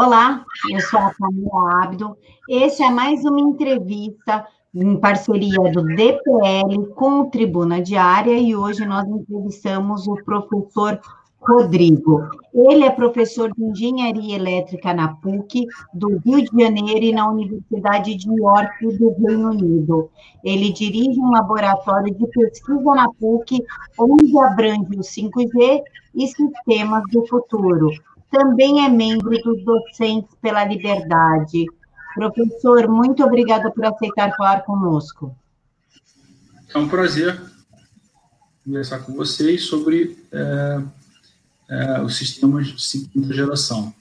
Olá, eu sou a Camila Abdo. Esse é mais uma entrevista em parceria do DPL com o Tribuna Diária e hoje nós entrevistamos o professor Rodrigo. Ele é professor de Engenharia Elétrica na PUC do Rio de Janeiro e na Universidade de York do Reino Unido. Ele dirige um laboratório de pesquisa na PUC, onde abrange o 5G e sistemas do futuro. Também é membro dos Docentes pela Liberdade. Professor, muito obrigada por aceitar falar conosco. É um prazer conversar com vocês sobre é é, os sistemas de quinta geração.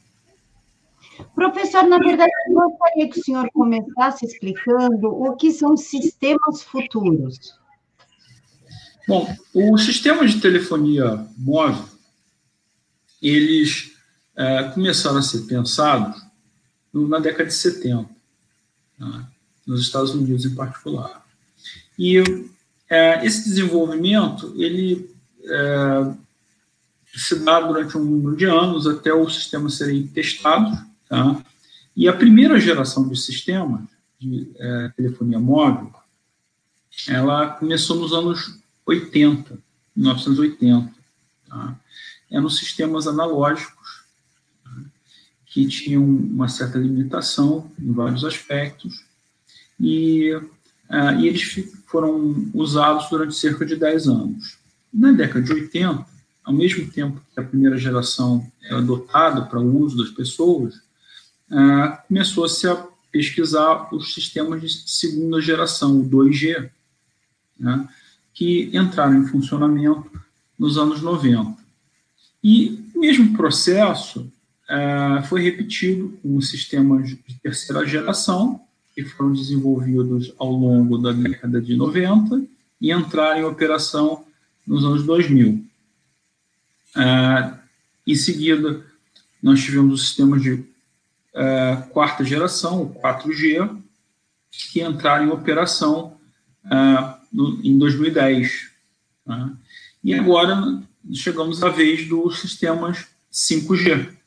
Professor, na verdade, eu gostaria que o senhor começasse explicando o que são sistemas futuros. Bom, os sistemas de telefonia móvel, eles é, começaram a ser pensados na década de 70, né, nos Estados Unidos em particular. E é, esse desenvolvimento, ele é, se dá durante um número de anos até o sistema serem testados. Tá? E a primeira geração de sistemas de é, telefonia móvel, ela começou nos anos 80, 1980. Tá? Eram sistemas analógicos tá? Que tinham uma certa limitação em vários aspectos e, uh, e eles foram usados durante cerca de 10 anos. Na década de 80, ao mesmo tempo que a primeira geração era adotada para o uso das pessoas, ah, começou-se a pesquisar os sistemas de segunda geração, o 2G, né, que entraram em funcionamento nos anos 90. E o mesmo processo ah, foi repetido com os sistemas de terceira geração, que foram desenvolvidos ao longo da década de 90 e entraram em operação nos anos 2000. Uh, em seguida, nós tivemos o sistema de uh, quarta geração, o 4G, que entraram em operação uh, no, em 2010. Tá? E agora chegamos à vez dos sistemas 5G,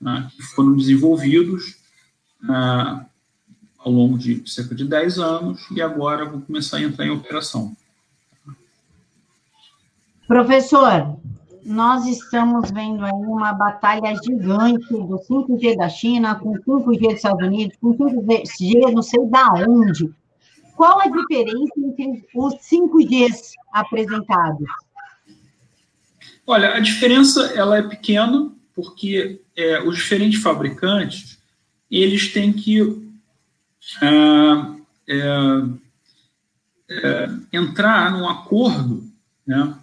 né, que foram desenvolvidos ao longo de cerca de 10 anos e agora vão começar a entrar em operação. Professor, nós estamos vendo aí uma batalha gigante do 5G da China com 5G dos Estados Unidos, com 5G não sei da onde. Qual a diferença entre os 5Gs apresentados? Olha, a diferença ela é pequena porque é, os diferentes fabricantes eles têm que é, é, é entrar num acordo né,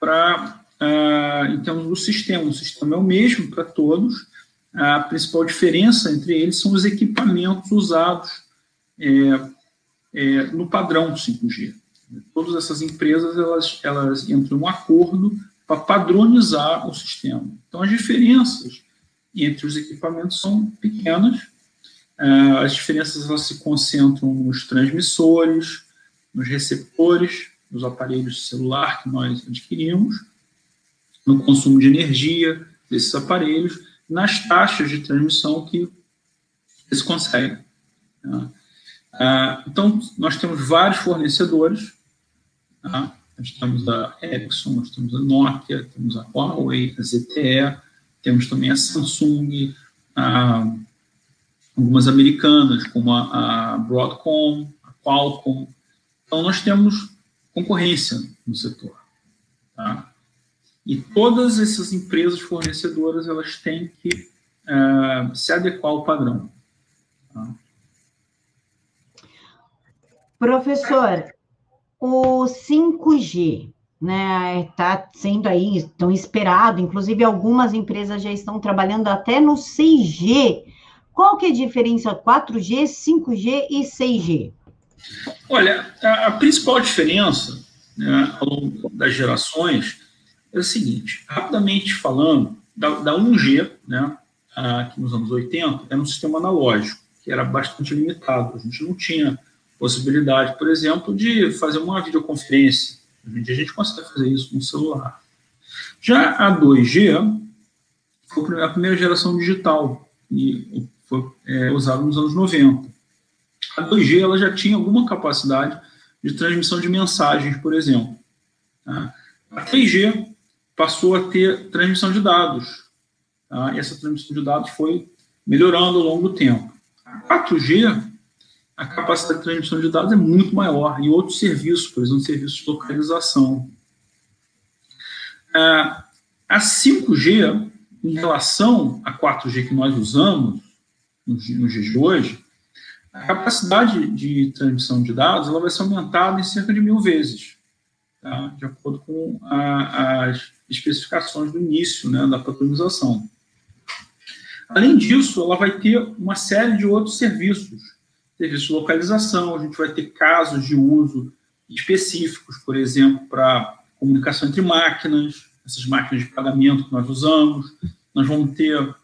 para ah, então, o sistema, o sistema é o mesmo para todos. A principal diferença entre eles são os equipamentos usados é, é, no padrão 5G. Todas essas empresas elas, elas entram em um acordo para padronizar o sistema. Então, as diferenças entre os equipamentos são pequenas. Ah, as diferenças elas se concentram nos transmissores, nos receptores, nos aparelhos celular que nós adquirimos, no consumo de energia desses aparelhos, nas taxas de transmissão que eles conseguem. Tá? Ah, então, nós temos vários fornecedores. Nós temos a Ericsson, nós temos a Nokia, temos a Huawei, a ZTE, temos também a Samsung, a, algumas americanas, como a, a Broadcom, a Qualcomm. Então, nós temos concorrência no setor. Tá? E todas essas empresas fornecedoras elas têm que uh, se adequar ao padrão. Tá? Professor, o 5G, né, está sendo aí tão esperado, inclusive algumas empresas já estão trabalhando até no 6G. Qual que é a diferença 4G, 5G e 6G? Olha, a, a principal diferença né, ao longo das gerações é o seguinte, rapidamente falando, da, da 1G, né, aqui nos anos 80, era um sistema analógico, que era bastante limitado. A gente não tinha possibilidade, por exemplo, de fazer uma videoconferência. Hoje em dia a gente consegue fazer isso com o celular. Já a 2G foi a primeira geração digital, e foi é, usado nos anos 90. A 2G ela já tinha alguma capacidade de transmissão de mensagens, por exemplo. Tá? A 3G passou a ter transmissão de dados. Tá? E essa transmissão de dados foi melhorando ao longo do tempo. A 4G, a capacidade de transmissão de dados é muito maior, e outros serviços, por exemplo, serviços de localização. A 5G, em relação à 4G que nós usamos nos dias de hoje, a capacidade de transmissão de dados ela vai ser aumentada em cerca de mil vezes, tá? de acordo com a, as especificações do início né, da padronização. Além disso, ela vai ter uma série de outros serviços, serviços de localização, a gente vai ter casos de uso específicos, por exemplo, para comunicação entre máquinas, essas máquinas de pagamento que nós usamos, nós vamos ter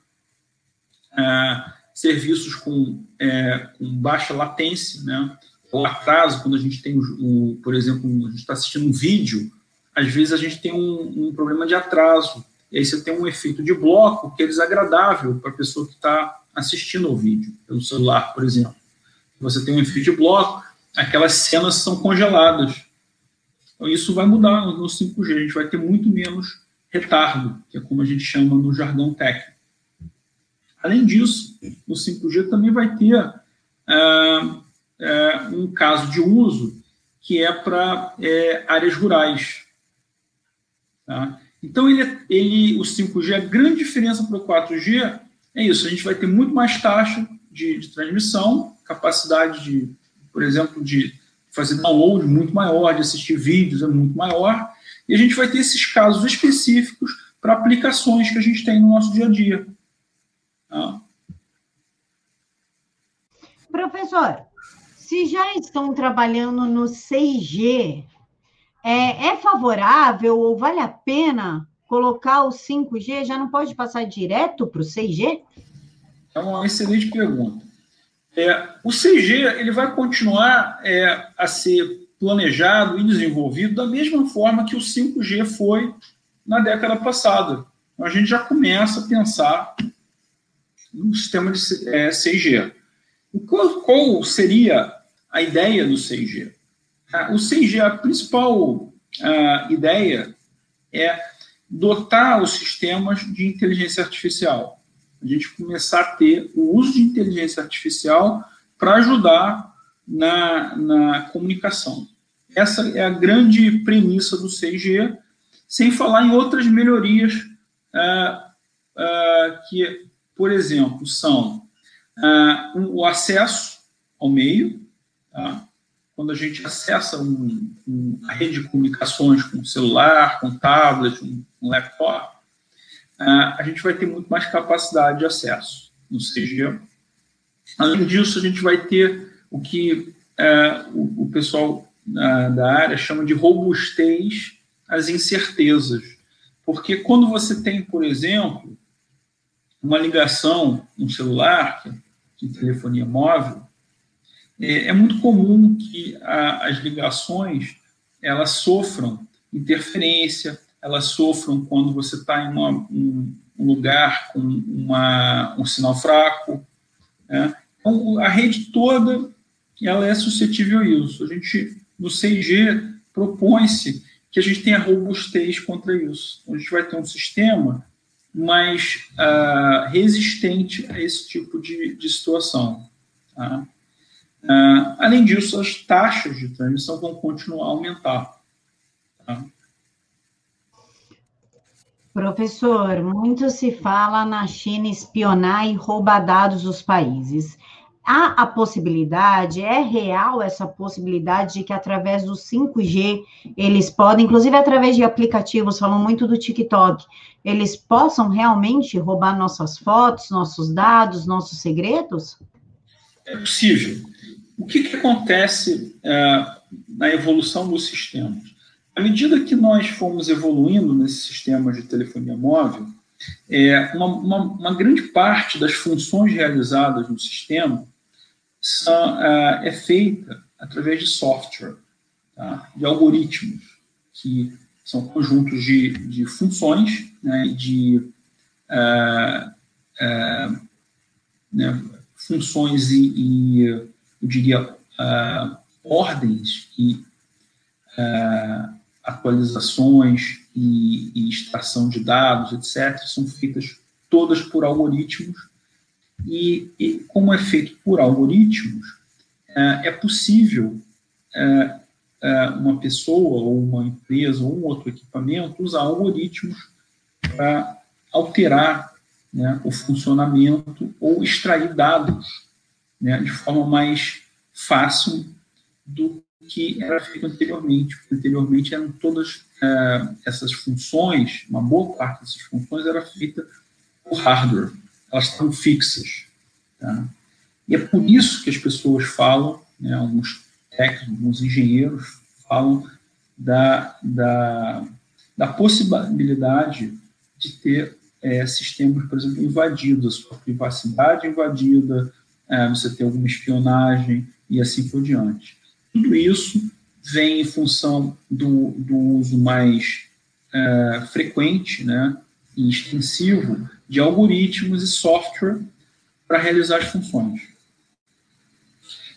é, serviços com, é, com, baixa latência, né? ou atraso, quando a gente tem, o por exemplo, a gente está assistindo um vídeo, às vezes a gente tem um, um, problema de atraso, e aí você tem um efeito de bloco que é desagradável para a pessoa que está assistindo ao vídeo, pelo celular, por exemplo. Você tem um efeito de bloco, aquelas cenas são congeladas. Então, isso vai mudar no 5G, a gente vai ter muito menos retardo, que é como a gente chama no jargão técnico. Além disso, no 5G também vai ter uh, uh, um caso de uso que é para é, áreas rurais. Tá? Então, ele, ele, o 5G, a grande diferença para o 4G é isso: a gente vai ter muito mais taxa de, de transmissão, capacidade de, por exemplo, de fazer download muito maior, de assistir vídeos é muito maior, e a gente vai ter esses casos específicos para aplicações que a gente tem no nosso dia a dia. Tá? Professor, se já estão trabalhando no 6G, é, é favorável ou vale a pena colocar o 5G? Já não pode passar direto para o 6G? É uma excelente pergunta. É, o 6G ele vai continuar é, a ser planejado e desenvolvido da mesma forma que o 5G foi na década passada. Então, a gente já começa a pensar no sistema de é, 6G. Qual, qual, seria a ideia do 6G? Ah, o 6G, a principal a ideia é dotar os sistemas de inteligência artificial. A gente começar a ter o uso de inteligência artificial para ajudar na, na comunicação. Essa é a grande premissa do 6G, sem falar em outras melhorias uh, uh, que, por exemplo, são uh, um, o acesso ao meio, tá? quando a gente acessa um, um, a rede de comunicações com celular, com tablet, um, um laptop, a gente vai ter muito mais capacidade de acesso no 6G. Além disso, a gente vai ter o que o, o pessoal da, da área chama de robustez às incertezas. Porque quando você tem, por exemplo, uma ligação no celular, de telefonia móvel, é, é muito comum que a, as ligações elas sofram interferência, elas sofram quando você está em uma, um, um, lugar com uma, um sinal fraco. Né? Então, a rede toda ela é suscetível a isso. A gente no 6G propõe-se que a gente tenha robustez contra isso. Então, a gente vai ter um sistema mais uh, resistente a esse tipo de, de situação. Tá? Uh, além disso, as taxas de transmissão vão continuar a aumentar. Tá? Professor, muito se fala na China espionar e roubar dados dos países há a possibilidade, é real essa possibilidade de que através do 5G eles podem, inclusive através de aplicativos, falam muito do TikTok, eles possam realmente roubar nossas fotos, nossos dados, nossos segredos? É possível. O que, que acontece é, na evolução dos sistemas? À medida que nós fomos evoluindo nesse sistema de telefonia móvel, é, uma, uma, uma grande parte das funções realizadas no sistema são, uh, é feita através de software, tá? de algoritmos, que são conjuntos de, de funções, né, de uh, uh, né, funções e, e, eu diria, uh, ordens e uh, atualizações e, e, extração de dados, etc., são feitas todas por algoritmos. E, e como é feito por algoritmos, uh, é possível uma pessoa ou uma empresa ou um outro equipamento usar algoritmos para alterar né, o funcionamento ou extrair dados né, de forma mais fácil do que era feito anteriormente. Anteriormente eram todas uh, essas funções, uma boa parte dessas funções era feita por hardware, elas estão fixas. Tá? E é por isso que as pessoas falam, né, alguns técnicos, alguns engenheiros falam da, da, da possibilidade de ter é, sistemas, por exemplo, invadidos, a sua privacidade invadida, é, você ter alguma espionagem e assim por diante. Tudo isso vem em função do, do uso mais é, frequente né, e extensivo de algoritmos e software para realizar as funções.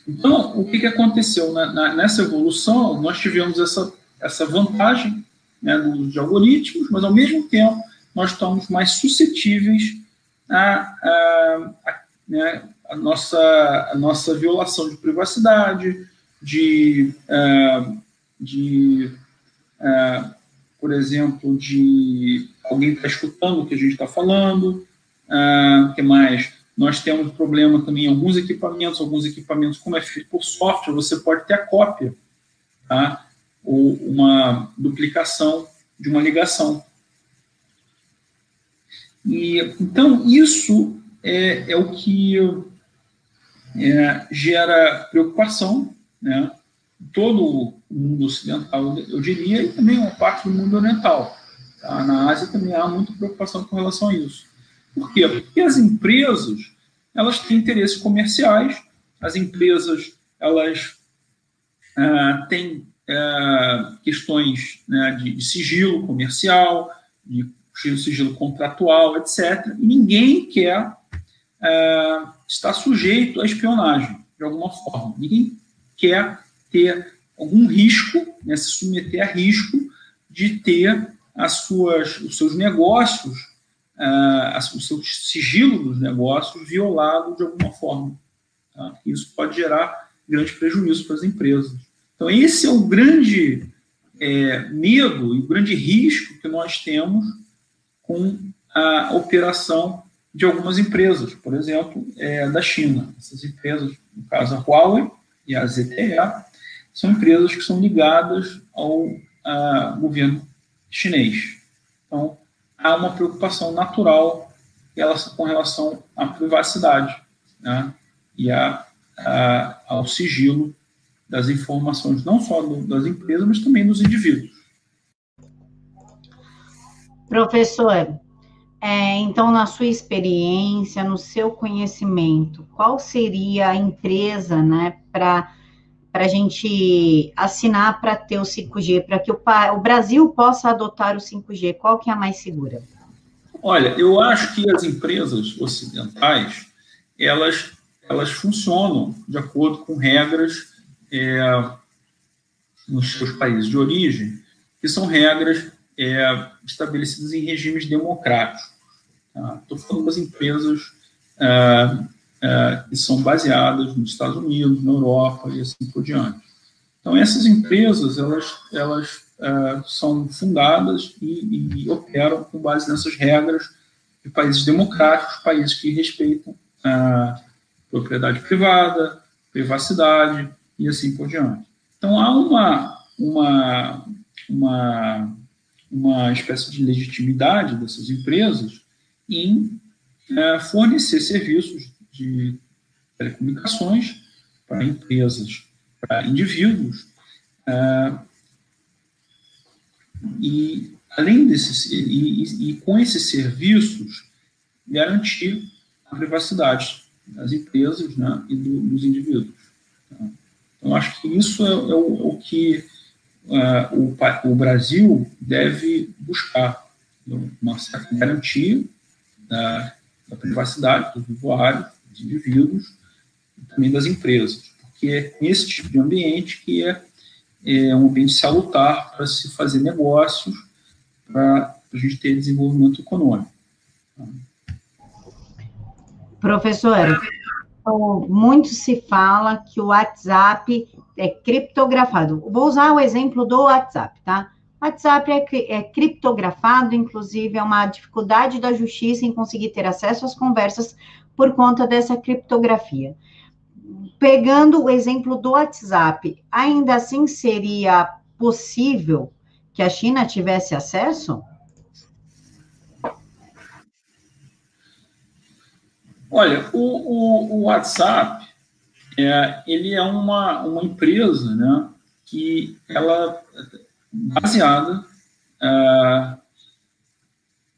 Então, o que, que aconteceu? Na, na, nessa evolução, nós tivemos essa, essa vantagem né, do uso de algoritmos, mas, ao mesmo tempo, nós estamos mais suscetíveis a, né, nossa, a nossa violação de privacidade, de, uh, de uh, por exemplo, de alguém estar tá escutando o que a gente está falando, uh, que mais? Nós temos problema também em alguns equipamentos, alguns equipamentos, como é feito por software, você pode ter a cópia, tá? ou uma duplicação de uma ligação. E, então, isso é, é o que é, gera preocupação, né? todo o mundo ocidental, eu diria, e também uma parte do mundo oriental. Tá? Na Ásia também há muita preocupação com relação a isso. Por quê? Porque as empresas elas têm interesses comerciais, as empresas elas ah, têm ah, questões né, de, de sigilo comercial, de sigilo contratual, etc. E ninguém quer é, estar sujeito à espionagem, de alguma forma. Ninguém quer ter algum risco, né, se submeter a risco de ter as suas, os seus negócios, uh, o seu sigilo dos negócios violado de alguma forma. Tá? Isso pode gerar grande prejuízo para as empresas. Então, esse é o grande é, medo e o grande risco que nós temos com a operação de algumas empresas, por exemplo, é, da China. Essas empresas, no caso a Huawei e a ZTE, são empresas que são ligadas ao a, governo chinês. Então, há uma preocupação natural com relação à privacidade né, e a, a, ao sigilo das informações, não só do, das empresas, mas também dos indivíduos. Professor, é, então, na sua experiência, no seu conhecimento, qual seria a empresa, né, para a gente assinar para ter o 5G, para que o, o, Brasil possa adotar o 5G? Qual que é a mais segura? Olha, eu acho que as empresas ocidentais, elas, elas funcionam de acordo com regras é, nos seus países de origem, que são regras é, estabelecidas em regimes democráticos. Estou tá? falando das empresas é, é, que são baseadas nos Estados Unidos, na Europa e assim por diante. Então, essas empresas, elas, elas é, são fundadas e, e, operam com base nessas regras de países democráticos, países que respeitam a propriedade privada, privacidade e assim por diante. Então, há uma, uma, uma uma espécie de legitimidade dessas empresas em é, fornecer serviços de telecomunicações para empresas, para indivíduos, é, e além desses e, e, com esses serviços garantir a privacidade das empresas né, e do, dos indivíduos. Então, acho que isso é, é o, o que uh, o, o, Brasil deve buscar uma certa garantia da, da privacidade do usuário, do dos indivíduos e também das empresas, porque é nesse tipo de ambiente que é, é um ambiente salutar para se fazer negócios, para a gente ter desenvolvimento econômico. Professor, muito se fala que o WhatsApp é criptografado. Vou usar o exemplo do WhatsApp, tá? WhatsApp é, é criptografado, inclusive é uma dificuldade da justiça em conseguir ter acesso às conversas por conta dessa criptografia. Pegando o exemplo do WhatsApp, ainda assim seria possível que a China tivesse acesso? Olha, o, o, o WhatsApp, é, ele é uma, uma empresa, né, que ela baseada é,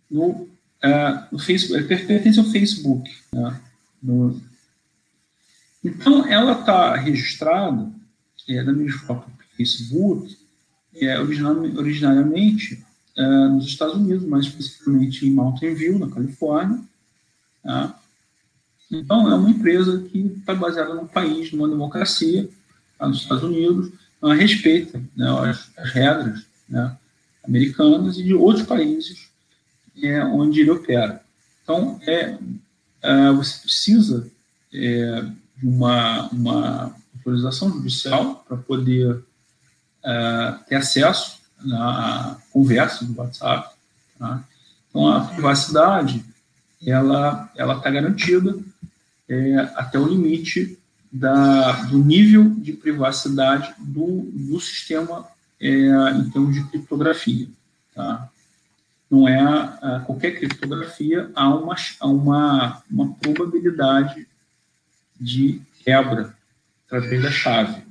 no, é, no Facebook, ele pertence ao Facebook, né, no, então, ela está registrada, é, da mesma forma que o Facebook, é, originariamente é, nos Estados Unidos, mais especificamente em Mountain View, na Califórnia. Tá? Então, é uma empresa que está baseada no país, numa democracia, tá, nos Estados Unidos, ela respeita né, as, as, regras né, americanas e de outros países é, onde ele opera. Então, é, é você precisa é, de uma, uma autorização judicial para poder uh, ter acesso à conversa do WhatsApp. Tá? Então, a privacidade ela ela está garantida é, até o limite da, do nível de privacidade do, do sistema é, em termos de criptografia. Tá? Não é a, qualquer criptografia, há uma, há uma, uma probabilidade de quebra através da chave.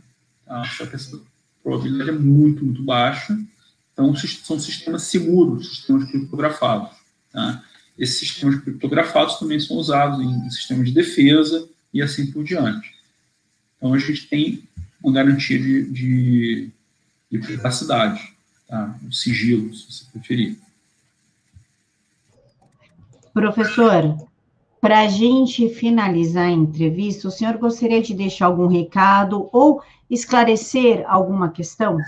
Tá? Só que essa probabilidade é muito, muito baixa. Então, são sistemas seguros, sistemas criptografados. Tá? Esses sistemas criptografados também são usados em sistemas de defesa e assim por diante. Então, a gente tem uma garantia de, de, de privacidade, tá? o sigilo, se você preferir. Professor, para a gente finalizar a entrevista, o senhor gostaria de deixar algum recado ou esclarecer alguma questão?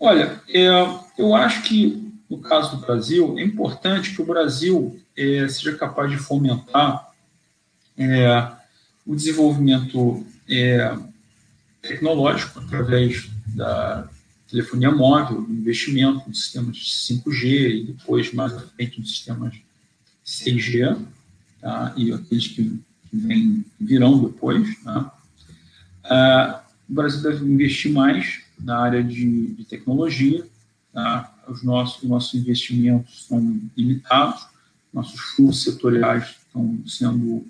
Olha, é, eu acho que no caso do Brasil, é importante que o Brasil é, seja capaz de fomentar é, o desenvolvimento é, tecnológico através da telefonia móvel, do investimento em sistemas 5G e depois, mais à frente, em sistemas 6G, tá? e aqueles que, que vem, virão depois. Tá? Ah, o Brasil deve investir mais na área de, de tecnologia, tá? Os nossos, os nossos investimentos são limitados, nossos fundos setoriais estão sendo,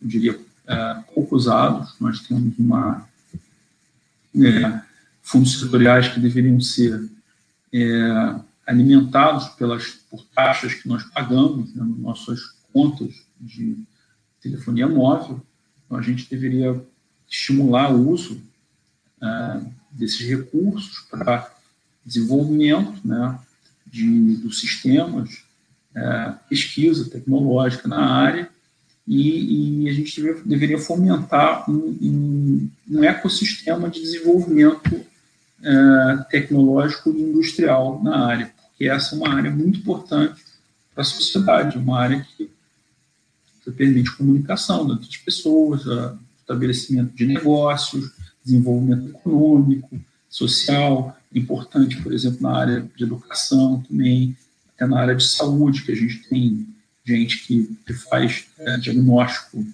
eu diria, é, pouco usados, nós temos uma é, fundos setoriais que deveriam ser é, alimentados pelas, por taxas que nós pagamos né, nas nossas contas de telefonia móvel, então a gente deveria estimular o uso é, desses recursos para desenvolvimento né, de, dos sistemas, é, pesquisa tecnológica na área, e, e a gente deve, deveria fomentar um, um, um, ecossistema de desenvolvimento é, tecnológico e industrial na área, porque essa é uma área muito importante para a sociedade, uma área que, permite comunicação entre as pessoas, estabelecimento de negócios, desenvolvimento econômico, social, importante, por exemplo, na área de educação também, até na área de saúde, que a gente tem gente que, que faz é, diagnóstico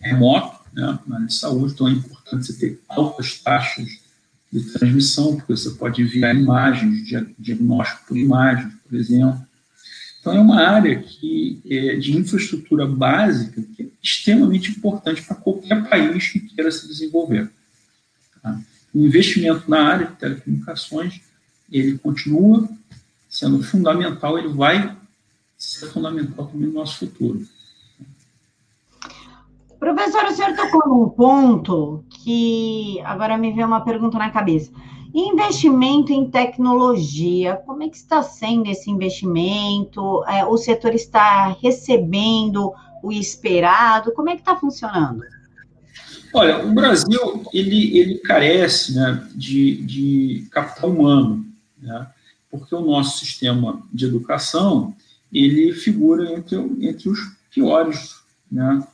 remoto né, na área de saúde, então é importante você ter altas taxas de transmissão, porque você pode enviar imagens, diagnóstico por imagens, por exemplo. Então, é uma área que, é, de infraestrutura básica que é extremamente importante para qualquer país que queira se desenvolver. Tá? O investimento na área de telecomunicações, ele continua sendo fundamental, ele vai ser fundamental também no nosso futuro. Professor, o senhor tocou num ponto que agora me veio uma pergunta na cabeça. Investimento em tecnologia, como é que está sendo esse investimento? É, o setor está recebendo o esperado? Como é que está funcionando? Olha, o Brasil ele, ele carece né, de, de capital humano, né, porque o nosso sistema de educação ele figura entre, entre os piores né,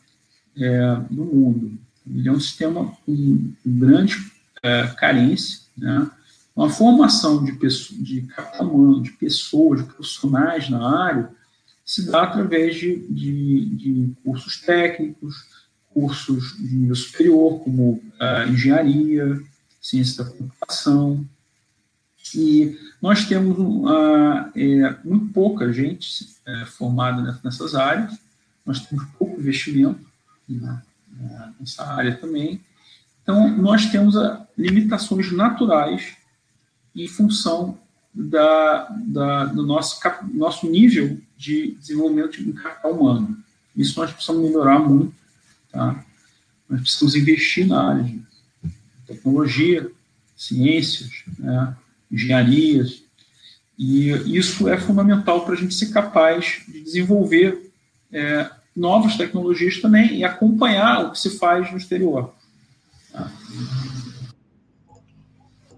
é, do mundo. Ele é um sistema com grande é, carência, né, uma formação de, pessoa, de capital humano, de pessoas, de profissionais na área, se dá através de, de, de cursos técnicos, cursos de nível superior, como uh, engenharia, ciência da computação. E nós temos uh, é, muito pouca gente é, formada nessas áreas, nós temos pouco investimento nessa área também. Então, nós temos uh, limitações naturais em função da, da, do nosso, nosso nível de desenvolvimento em capital humano. Isso nós precisamos melhorar muito. Tá? Nós precisamos investir na área de tecnologia, ciências, né, engenharias, e isso é fundamental para a gente ser capaz de desenvolver é, novas tecnologias também e acompanhar o que se faz no exterior. Tá?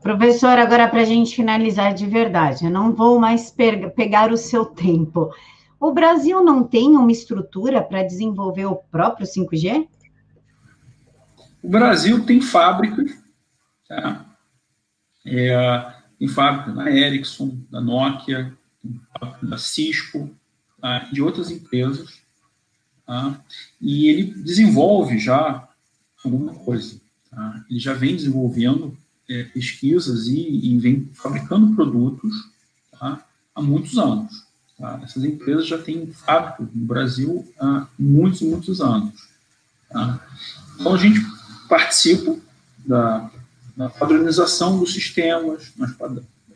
Professor, agora para a gente finalizar de verdade, eu não vou mais pegar o seu tempo. O Brasil não tem uma estrutura para desenvolver o próprio 5G? O Brasil tem fábricas, tá? É, tem fábrica da Ericsson, da Nokia, da Cisco, tá? de outras empresas, tá? e ele desenvolve já alguma coisa. Tá? Ele já vem desenvolvendo é, pesquisas e, e, vem fabricando produtos tá, há muitos anos. Tá? Essas empresas já têm fábricas no Brasil há muitos, muitos anos. Tá? Então, a gente participa da, da padronização dos sistemas, nós,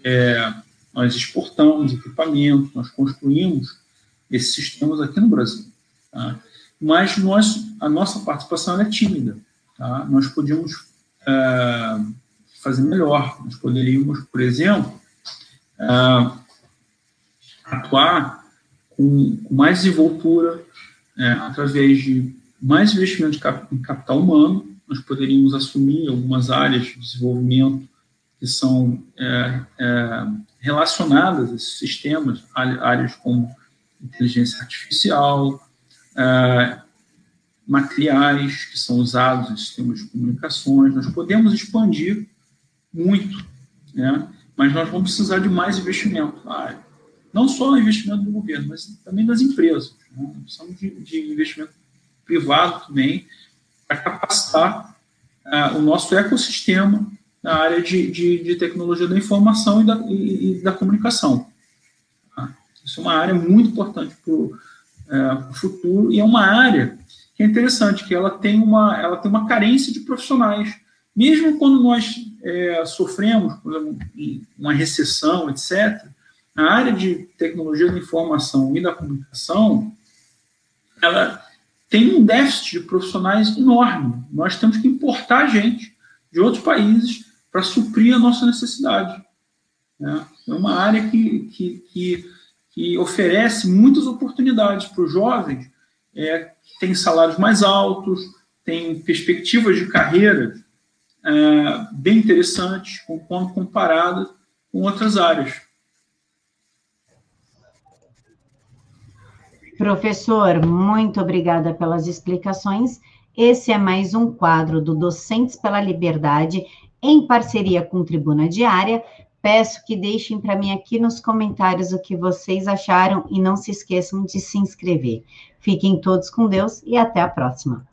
é, nós exportamos equipamentos, nós construímos esses sistemas aqui no Brasil. Tá? Mas nós, a nossa participação é tímida. Tá? Nós podíamos é, fazer melhor. Nós poderíamos, por exemplo, uh, atuar com, mais desenvoltura, é, através de mais investimento cap, em capital humano, nós poderíamos assumir algumas áreas de desenvolvimento que são é, é, relacionadas a esses sistemas, áreas como inteligência artificial, é, materiais que são usados em sistemas de comunicações. Nós podemos expandir muito, né? mas nós vamos precisar de mais investimento na área. Não só investimento do governo, mas também das empresas. Né? Precisamos de, de investimento privado também para capacitar uh, o nosso ecossistema na área de, de, de tecnologia da informação e da, e, e da comunicação. Tá? Isso é uma área muito importante para o uh, futuro e é uma área que é interessante, que ela tem uma, ela tem uma carência de profissionais mesmo quando nós é, sofremos, por exemplo, uma recessão, etc., a área de tecnologia da informação e da comunicação, ela tem um déficit de profissionais enorme. Nós temos que importar gente de outros países para suprir a nossa necessidade. Né? É uma área que, que, que, que oferece muitas oportunidades para os jovens, é, tem salários mais altos, tem perspectivas de carreira é, bem interessantes quando comparadas com outras áreas. Professor, muito obrigada pelas explicações. Esse é mais um quadro do Docentes pela Liberdade, em parceria com Tribuna Diária. Peço que deixem para mim aqui nos comentários o que vocês acharam e não se esqueçam de se inscrever. Fiquem todos com Deus e até a próxima.